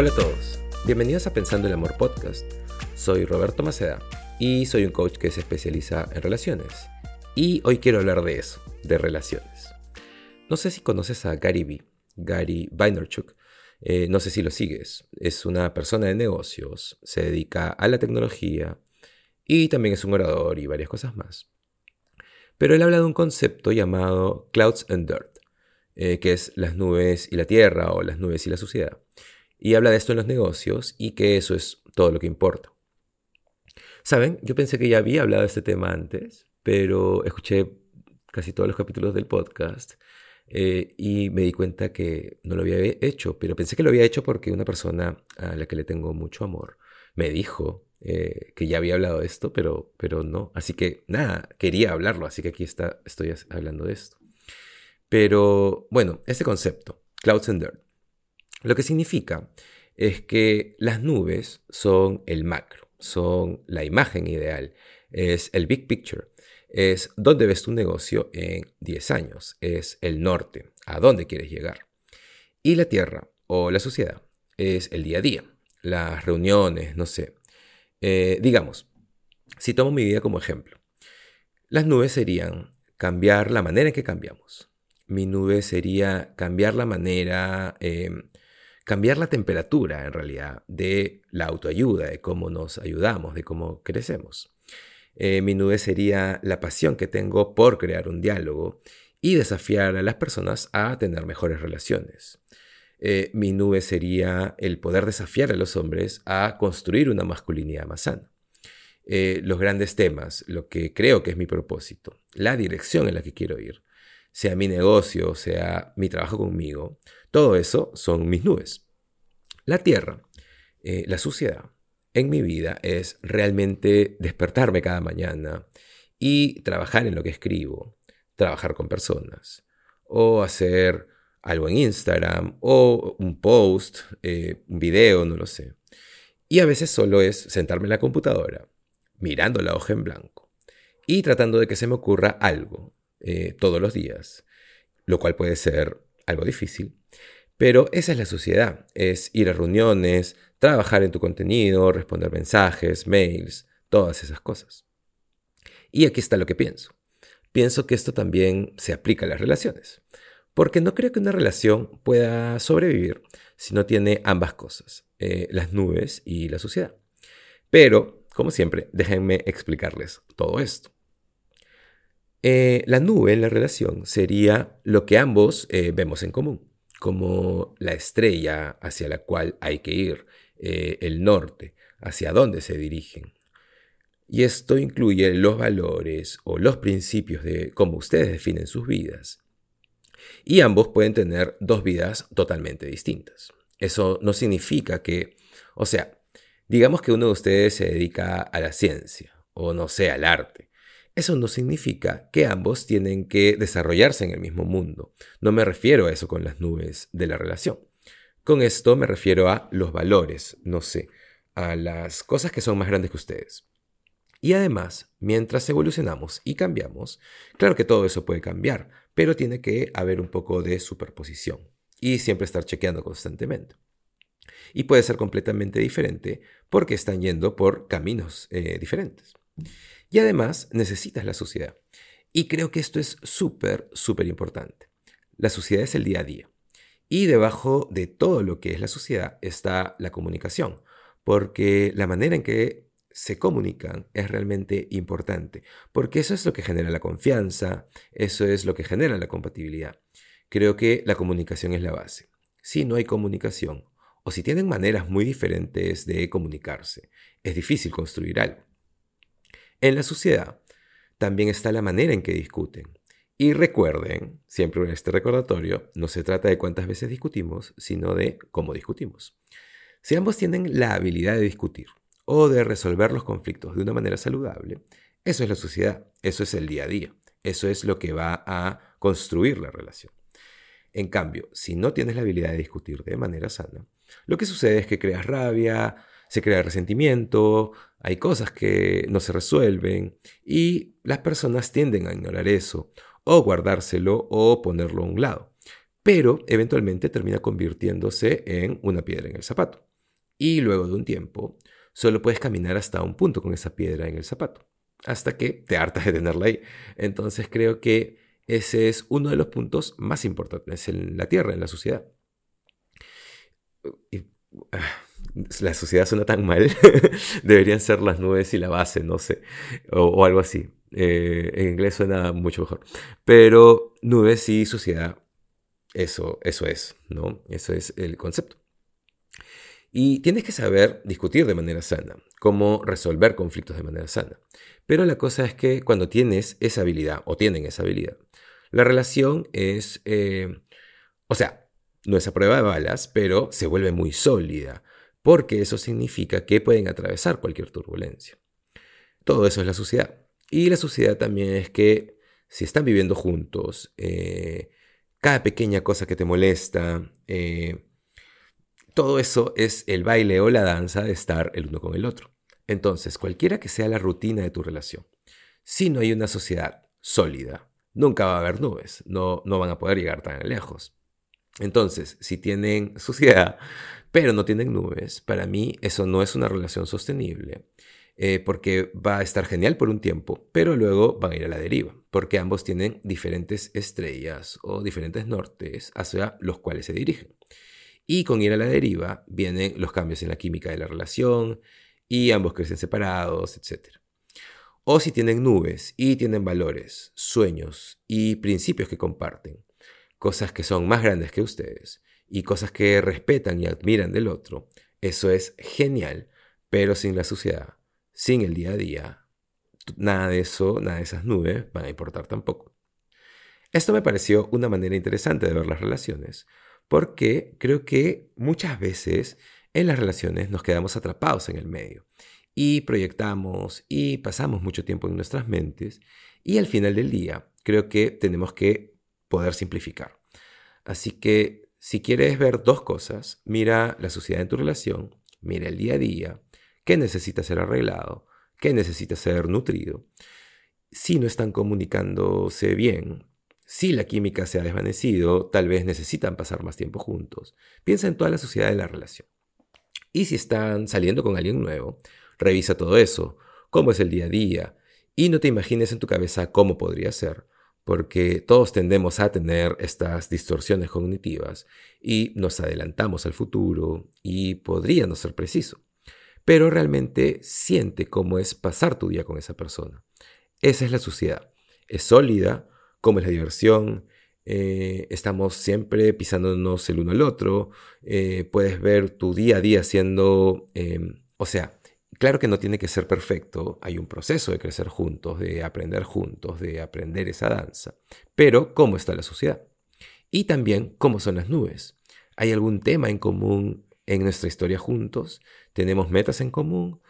Hola a todos, bienvenidos a Pensando el Amor Podcast. Soy Roberto Maceda y soy un coach que se especializa en relaciones. Y hoy quiero hablar de eso, de relaciones. No sé si conoces a Gary V, Gary Vaynerchuk, eh, no sé si lo sigues. Es una persona de negocios, se dedica a la tecnología y también es un orador y varias cosas más. Pero él habla de un concepto llamado Clouds and Dirt, eh, que es las nubes y la tierra o las nubes y la suciedad. Y habla de esto en los negocios y que eso es todo lo que importa. Saben, yo pensé que ya había hablado de este tema antes, pero escuché casi todos los capítulos del podcast eh, y me di cuenta que no lo había hecho, pero pensé que lo había hecho porque una persona a la que le tengo mucho amor me dijo eh, que ya había hablado de esto, pero, pero no. Así que nada, quería hablarlo, así que aquí está, estoy hablando de esto. Pero bueno, este concepto, Clouds and Dirt, lo que significa es que las nubes son el macro, son la imagen ideal, es el big picture es dónde ves tu negocio en 10 años, es el norte, a dónde quieres llegar. Y la tierra o la sociedad es el día a día, las reuniones, no sé. Eh, digamos, si tomo mi vida como ejemplo, las nubes serían cambiar la manera en que cambiamos. Mi nube sería cambiar la manera, em, cambiar la temperatura en realidad de la autoayuda, de cómo nos ayudamos, de cómo crecemos. Eh, mi nube sería la pasión que tengo por crear un diálogo y desafiar a las personas a tener mejores relaciones. Eh, mi nube sería el poder desafiar a los hombres a construir una masculinidad más sana. Eh, los grandes temas, lo que creo que es mi propósito, la dirección en la que quiero ir, sea mi negocio, sea mi trabajo conmigo, todo eso son mis nubes. La tierra, la suciedad, en mi vida es realmente despertarme cada mañana y trabajar en lo que escribo, trabajar con personas, o hacer algo en Instagram, o un post, eh, un video, no lo sé. Y a veces solo es sentarme en la computadora, mirando la hoja en blanco, y tratando de que se me ocurra algo eh, todos los días, lo cual puede ser algo difícil, pero esa es la sociedad, es ir a reuniones, trabajar en tu contenido, responder mensajes, mails, todas esas cosas. Y aquí está lo que pienso. Pienso que esto también se aplica a las relaciones, porque no creo que una relación pueda sobrevivir si no tiene ambas cosas, eh, las nubes y la sociedad. Pero, como siempre, déjenme explicarles todo esto. Eh, la nube en la relación sería lo que ambos eh, vemos en común, como la estrella hacia la cual hay que ir, eh, el norte, hacia dónde se dirigen. Y esto incluye los valores o los principios de cómo ustedes definen sus vidas. Y ambos pueden tener dos vidas totalmente distintas. Eso no significa que, o sea, digamos que uno de ustedes se dedica a la ciencia o no sé, al arte. Eso no significa que ambos tienen que desarrollarse en el mismo mundo. No me refiero a eso con las nubes de la relación. Con esto me refiero a los valores, no sé, a las cosas que son más grandes que ustedes. Y además, mientras evolucionamos y cambiamos, claro que todo eso puede cambiar, pero tiene que haber un poco de superposición y siempre estar chequeando constantemente. Y puede ser completamente diferente porque están yendo por caminos eh, diferentes. Y además necesitas la sociedad. Y creo que esto es súper, súper importante. La sociedad es el día a día. Y debajo de todo lo que es la sociedad está la comunicación, porque la manera en que se comunican es realmente importante, porque eso es lo que genera la confianza, eso es lo que genera la compatibilidad. Creo que la comunicación es la base. Si no hay comunicación, o si tienen maneras muy diferentes de comunicarse, es difícil construir algo. En la sociedad también está la manera en que discuten. Y recuerden, siempre en este recordatorio, no se trata de cuántas veces discutimos, sino de cómo discutimos. Si ambos tienen la habilidad de discutir o de resolver los conflictos de una manera saludable, eso es la sociedad, eso es el día a día, eso es lo que va a construir la relación. En cambio, si no tienes la habilidad de discutir de manera sana, lo que sucede es que creas rabia, se crea resentimiento, hay cosas que no se resuelven y las personas tienden a ignorar eso o guardárselo o ponerlo a un lado. Pero eventualmente termina convirtiéndose en una piedra en el zapato. Y luego de un tiempo, solo puedes caminar hasta un punto con esa piedra en el zapato, hasta que te hartas de tenerla ahí. Entonces creo que ese es uno de los puntos más importantes en la Tierra, en la sociedad. Ah, la sociedad suena tan mal. Deberían ser las nubes y la base, no sé. O, algo así. Eh, en inglés suena mucho mejor. Pero nubes y sociedad, eso, eso es, ¿no? Eso es el concepto. Y tienes que saber discutir de manera sana, cómo resolver conflictos de manera sana. Pero la cosa es que cuando tienes esa habilidad, o tienen esa habilidad, la relación es, eh, o sea, no es a prueba de balas, pero se vuelve muy sólida, porque eso significa que pueden atravesar cualquier turbulencia. Todo eso es la sociedad. Y la sociedad también es que si están viviendo juntos, eh, cada pequeña cosa que te molesta, eh, todo eso es el baile o la danza de estar el uno con el otro. Entonces, cualquiera que sea la rutina de tu relación, si no hay una sociedad sólida, nunca va a haber nubes, no, no van a poder llegar tan lejos. Entonces, si tienen sociedad, pero no tienen nubes, para mí eso no es una relación sostenible, eh, porque va a estar genial por un tiempo, pero luego van a ir a la deriva, porque ambos tienen diferentes estrellas o diferentes nortes hacia los cuales se dirigen. Y con ir a la deriva vienen los cambios en la química de la relación y ambos crecen separados, etc. O si tienen nubes y tienen valores, sueños y principios que comparten, cosas que son más grandes que ustedes y cosas que respetan y admiran del otro, eso es genial, pero sin la suciedad, sin el día a día, nada de eso, nada de esas nubes van a importar tampoco. Esto me pareció una manera interesante de ver las relaciones, porque creo que muchas veces en las relaciones nos quedamos atrapados en el medio y proyectamos y pasamos mucho tiempo en nuestras mentes y al final del día creo que tenemos que poder simplificar. Así que si quieres ver dos cosas, mira la sociedad en tu relación, mira el día a día, qué necesita ser arreglado, qué necesita ser nutrido. Si no están comunicándose bien, si la química se ha desvanecido, tal vez necesitan pasar más tiempo juntos. Piensa en toda la sociedad de la relación. Y si están saliendo con alguien nuevo, revisa todo eso, cómo es el día a día, y no te imagines en tu cabeza cómo podría ser, porque todos tendemos a tener estas distorsiones cognitivas y nos adelantamos al futuro y podría no ser preciso. Pero realmente siente cómo es pasar tu día con esa persona. Esa es la sociedad. Es sólida, cómo es la diversión, eh, estamos siempre pisándonos el uno al otro, eh, puedes ver tu día a día siendo, em, o sea, claro que no tiene que ser perfecto, hay un proceso de crecer juntos, de aprender juntos, de aprender esa danza, pero cómo está la sociedad y también cómo son las nubes. ¿Hay algún tema en común en nuestra historia juntos? ¿Tenemos metas en común?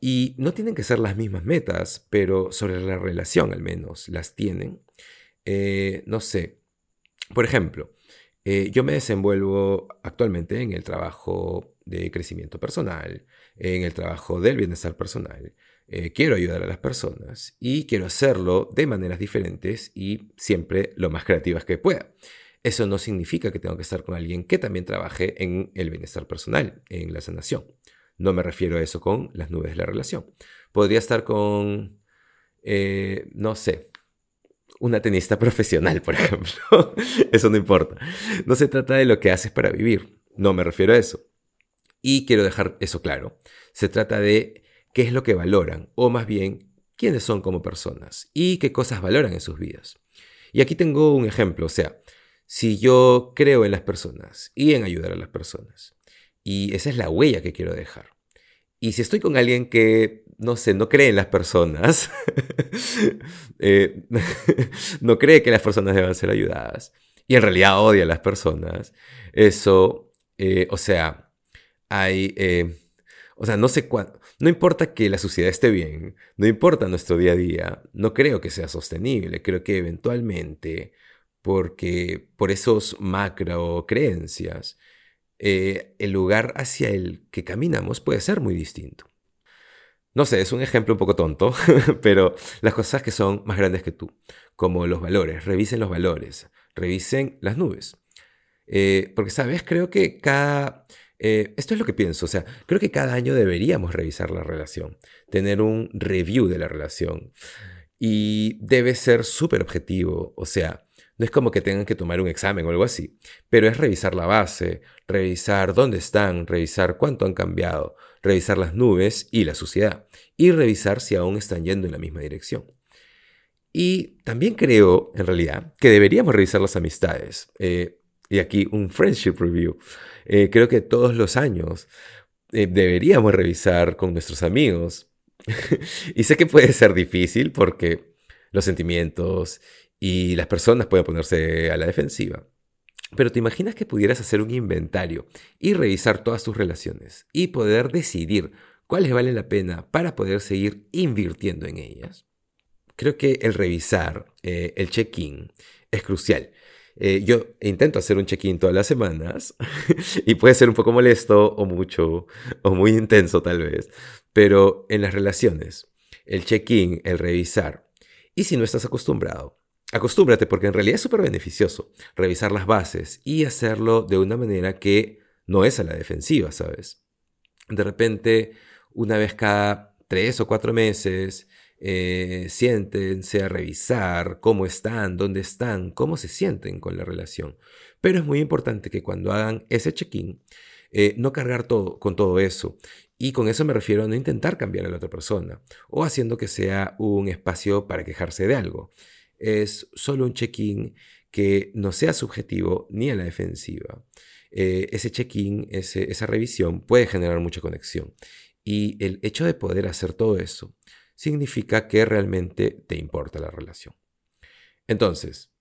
Y no tienen que ser las mismas metas, pero sobre la relación al menos las tienen. Eh, no sé, por ejemplo, eh, yo me desenvuelvo actualmente en el trabajo de crecimiento personal, en el trabajo del bienestar personal. Eh, quiero ayudar a las personas y quiero hacerlo de maneras diferentes y siempre lo más creativas que pueda. Eso no significa que tengo que estar con alguien que también trabaje en el bienestar personal, en la sanación. No me refiero a eso con las nubes de la relación. Podría estar con, no sé, una tenista profesional, por ejemplo. eso no importa. No se trata de lo que haces para vivir. No me refiero a eso. Y quiero dejar eso claro. Se trata de qué es lo que valoran, o más bien, quiénes son como personas y qué cosas valoran en sus vidas. Y aquí tengo un ejemplo, o sea, si yo creo en las personas y en ayudar a las personas, y esa es la huella que quiero dejar. Y si estoy con alguien que no sé, no cree en las personas, eh, no cree que las personas deban ser ayudadas. Y en realidad odia a las personas, eso, eh, o sea, hay, eh, o sea, no sé cuánto, no importa que la sociedad esté bien, no importa nuestro día a día, no creo que sea sostenible, creo que eventualmente, porque por esos macro creencias, el lugar hacia el que caminamos puede ser muy distinto. No sé, es un ejemplo un poco tonto, pero las cosas que son más grandes que tú, como los valores, revisen los valores, revisen las nubes. Eh, porque, ¿sabes? Creo que cada Eh, esto es lo que pienso, o sea, creo que cada año deberíamos revisar la relación, tener un review de la relación y debe ser súper objetivo, o sea, no es como que tengan que tomar un examen o algo así, pero es revisar la base, revisar dónde están, revisar cuánto han cambiado, revisar las nubes y la suciedad, y revisar si aún están yendo en la misma dirección. Y también creo, en realidad, que deberíamos revisar las amistades. Eh, y aquí un friendship review. Eh, creo que todos los años eh, deberíamos revisar con nuestros amigos. y sé que puede ser difícil porque los sentimientos y las personas pueden ponerse a la defensiva. Pero te imaginas que pudieras hacer un inventario y revisar todas tus relaciones y poder decidir cuáles valen la pena para poder seguir invirtiendo en ellas. Creo que el revisar, eh, el check-in, es crucial. Eh, yo intento hacer un check-in todas las semanas y puede ser un poco molesto o mucho o muy intenso tal vez, pero en las relaciones, el check-in, el revisar, y si no estás acostumbrado, acostúmbrate porque en realidad es súper beneficioso revisar las bases y hacerlo de una manera que no es a la defensiva, ¿sabes? De repente, una vez cada tres o cuatro meses, eh, siéntense a revisar cómo están, dónde están, cómo se sienten con la relación. Pero es muy importante que cuando hagan ese check-in, eh, no cargar todo con todo eso. Y con eso me refiero a no intentar cambiar a la otra persona o haciendo que sea un espacio para quejarse de algo es solo un check-in que no sea subjetivo ni a la defensiva. Eh, ese check-in, esa revisión puede generar mucha conexión. Y el hecho de poder hacer todo eso significa que realmente te importa la relación. Entonces,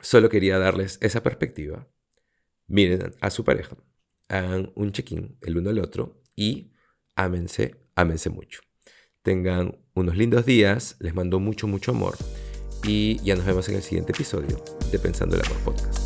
solo quería darles esa perspectiva. Miren a su pareja, hagan un check-in el uno al otro y ámense, ámense mucho. Tengan unos lindos días, les mando mucho, mucho amor y ya nos vemos en el siguiente episodio de Pensando el Amor Podcast.